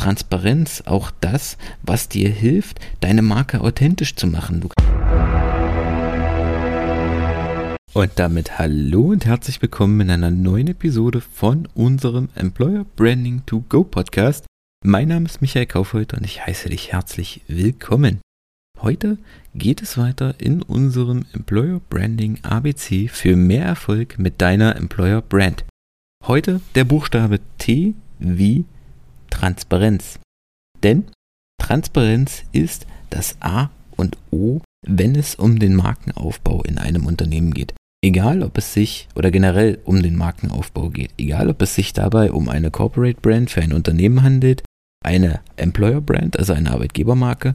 Transparenz auch das, was dir hilft, deine Marke authentisch zu machen. Und damit hallo und herzlich willkommen in einer neuen Episode von unserem Employer Branding to Go Podcast. Mein Name ist Michael Kaufhold und ich heiße dich herzlich willkommen. Heute geht es weiter in unserem Employer Branding ABC für mehr Erfolg mit deiner Employer Brand. Heute der Buchstabe T wie Transparenz. Denn Transparenz ist das A und O, wenn es um den Markenaufbau in einem Unternehmen geht. Egal, ob es sich oder generell um den Markenaufbau geht, egal, ob es sich dabei um eine Corporate Brand für ein Unternehmen handelt, eine Employer Brand, also eine Arbeitgebermarke,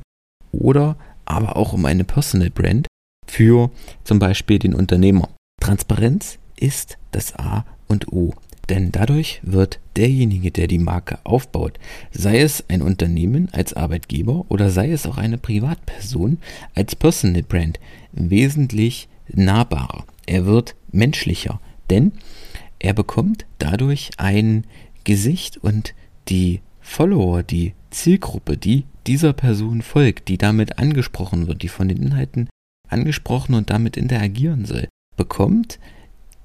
oder aber auch um eine Personal Brand für zum Beispiel den Unternehmer. Transparenz ist das A und O. Denn dadurch wird derjenige, der die Marke aufbaut, sei es ein Unternehmen als Arbeitgeber oder sei es auch eine Privatperson als Personal Brand, wesentlich nahbarer. Er wird menschlicher, denn er bekommt dadurch ein Gesicht und die Follower, die Zielgruppe, die dieser Person folgt, die damit angesprochen wird, die von den Inhalten angesprochen und damit interagieren soll, bekommt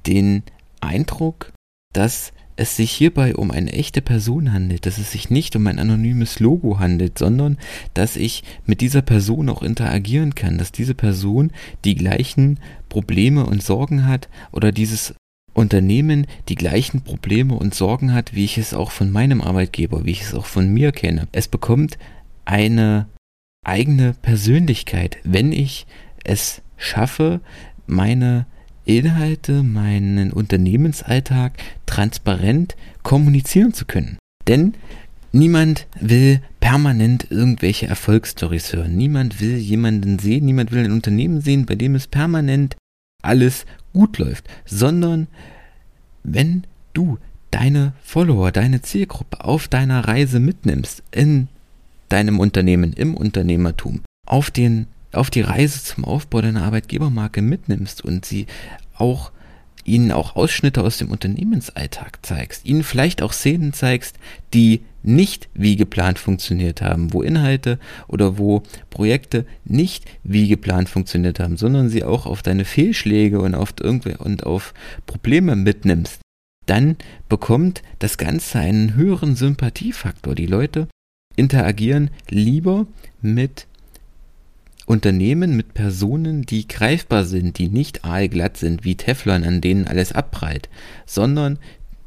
den Eindruck, dass es sich hierbei um eine echte Person handelt, dass es sich nicht um ein anonymes Logo handelt, sondern dass ich mit dieser Person auch interagieren kann, dass diese Person die gleichen Probleme und Sorgen hat oder dieses Unternehmen die gleichen Probleme und Sorgen hat, wie ich es auch von meinem Arbeitgeber, wie ich es auch von mir kenne. Es bekommt eine eigene Persönlichkeit, wenn ich es schaffe, meine Inhalte, meinen Unternehmensalltag transparent kommunizieren zu können. Denn niemand will permanent irgendwelche Erfolgsstories hören. Niemand will jemanden sehen, niemand will ein Unternehmen sehen, bei dem es permanent alles gut läuft, sondern wenn du deine Follower, deine Zielgruppe auf deiner Reise mitnimmst in deinem Unternehmen, im Unternehmertum, auf den auf die Reise zum Aufbau deiner Arbeitgebermarke mitnimmst und sie auch ihnen auch Ausschnitte aus dem Unternehmensalltag zeigst, ihnen vielleicht auch Szenen zeigst, die nicht wie geplant funktioniert haben, wo Inhalte oder wo Projekte nicht wie geplant funktioniert haben, sondern sie auch auf deine Fehlschläge und auf irgendwie und auf Probleme mitnimmst, dann bekommt das Ganze einen höheren Sympathiefaktor. Die Leute interagieren lieber mit Unternehmen mit Personen, die greifbar sind, die nicht aalglatt sind wie Teflon, an denen alles abprallt, sondern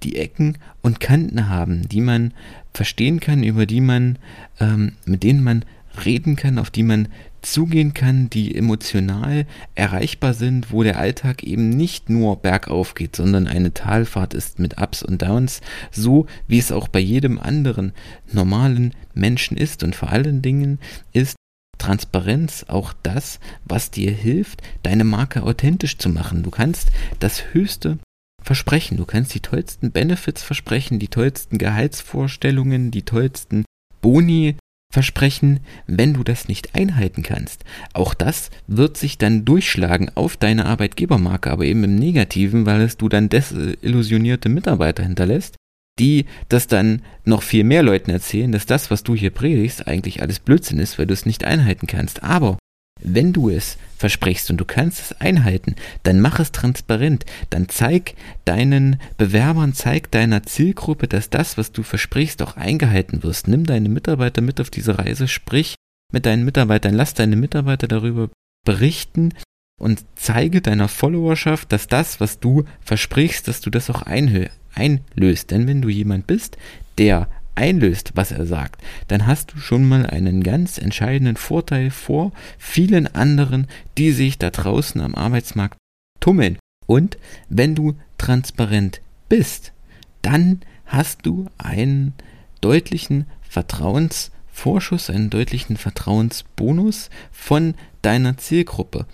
die Ecken und Kanten haben, die man verstehen kann, über die man, ähm, mit denen man reden kann, auf die man zugehen kann, die emotional erreichbar sind, wo der Alltag eben nicht nur bergauf geht, sondern eine Talfahrt ist mit Ups und Downs, so wie es auch bei jedem anderen normalen Menschen ist. Und vor allen Dingen ist Transparenz auch das, was dir hilft, deine Marke authentisch zu machen. Du kannst das höchste versprechen, du kannst die tollsten Benefits versprechen, die tollsten Gehaltsvorstellungen, die tollsten Boni versprechen, wenn du das nicht einhalten kannst. Auch das wird sich dann durchschlagen auf deine Arbeitgebermarke, aber eben im Negativen, weil es du dann desillusionierte Mitarbeiter hinterlässt, die das dann noch viel mehr Leuten erzählen, dass das, was du hier predigst, eigentlich alles Blödsinn ist, weil du es nicht einhalten kannst. Aber wenn du es versprichst und du kannst es einhalten, dann mach es transparent. Dann zeig deinen Bewerbern, zeig deiner Zielgruppe, dass das, was du versprichst, auch eingehalten wirst. Nimm deine Mitarbeiter mit auf diese Reise, sprich mit deinen Mitarbeitern, lass deine Mitarbeiter darüber berichten und zeige deiner Followerschaft, dass das, was du versprichst, dass du das auch einlöst. Denn wenn du jemand bist, der einlöst, was er sagt, dann hast du schon mal einen ganz entscheidenden Vorteil vor vielen anderen, die sich da draußen am Arbeitsmarkt tummeln. Und wenn du transparent bist, dann hast du einen deutlichen Vertrauensvorschuss, einen deutlichen Vertrauensbonus von deiner Zielgruppe.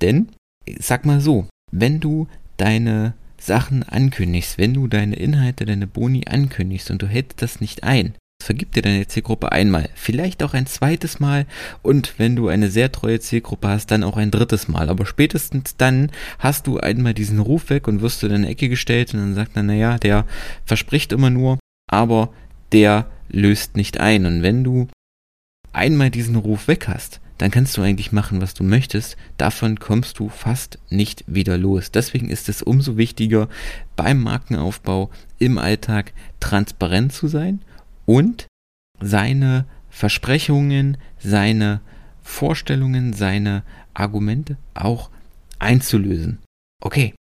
Denn, sag mal so, wenn du deine Sachen ankündigst, wenn du deine Inhalte, deine Boni ankündigst und du hältst das nicht ein, vergib dir deine Zielgruppe einmal, vielleicht auch ein zweites Mal und wenn du eine sehr treue Zielgruppe hast, dann auch ein drittes Mal. Aber spätestens dann hast du einmal diesen Ruf weg und wirst du in eine Ecke gestellt und dann sagt man, naja, der verspricht immer nur, aber der löst nicht ein. Und wenn du einmal diesen Ruf weg hast, dann kannst du eigentlich machen, was du möchtest. Davon kommst du fast nicht wieder los. Deswegen ist es umso wichtiger, beim Markenaufbau im Alltag transparent zu sein und seine Versprechungen, seine Vorstellungen, seine Argumente auch einzulösen. Okay,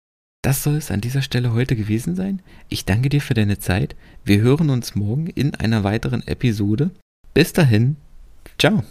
das soll es an dieser Stelle heute gewesen sein. Ich danke dir für deine Zeit. Wir hören uns morgen in einer weiteren Episode. Bis dahin, ciao.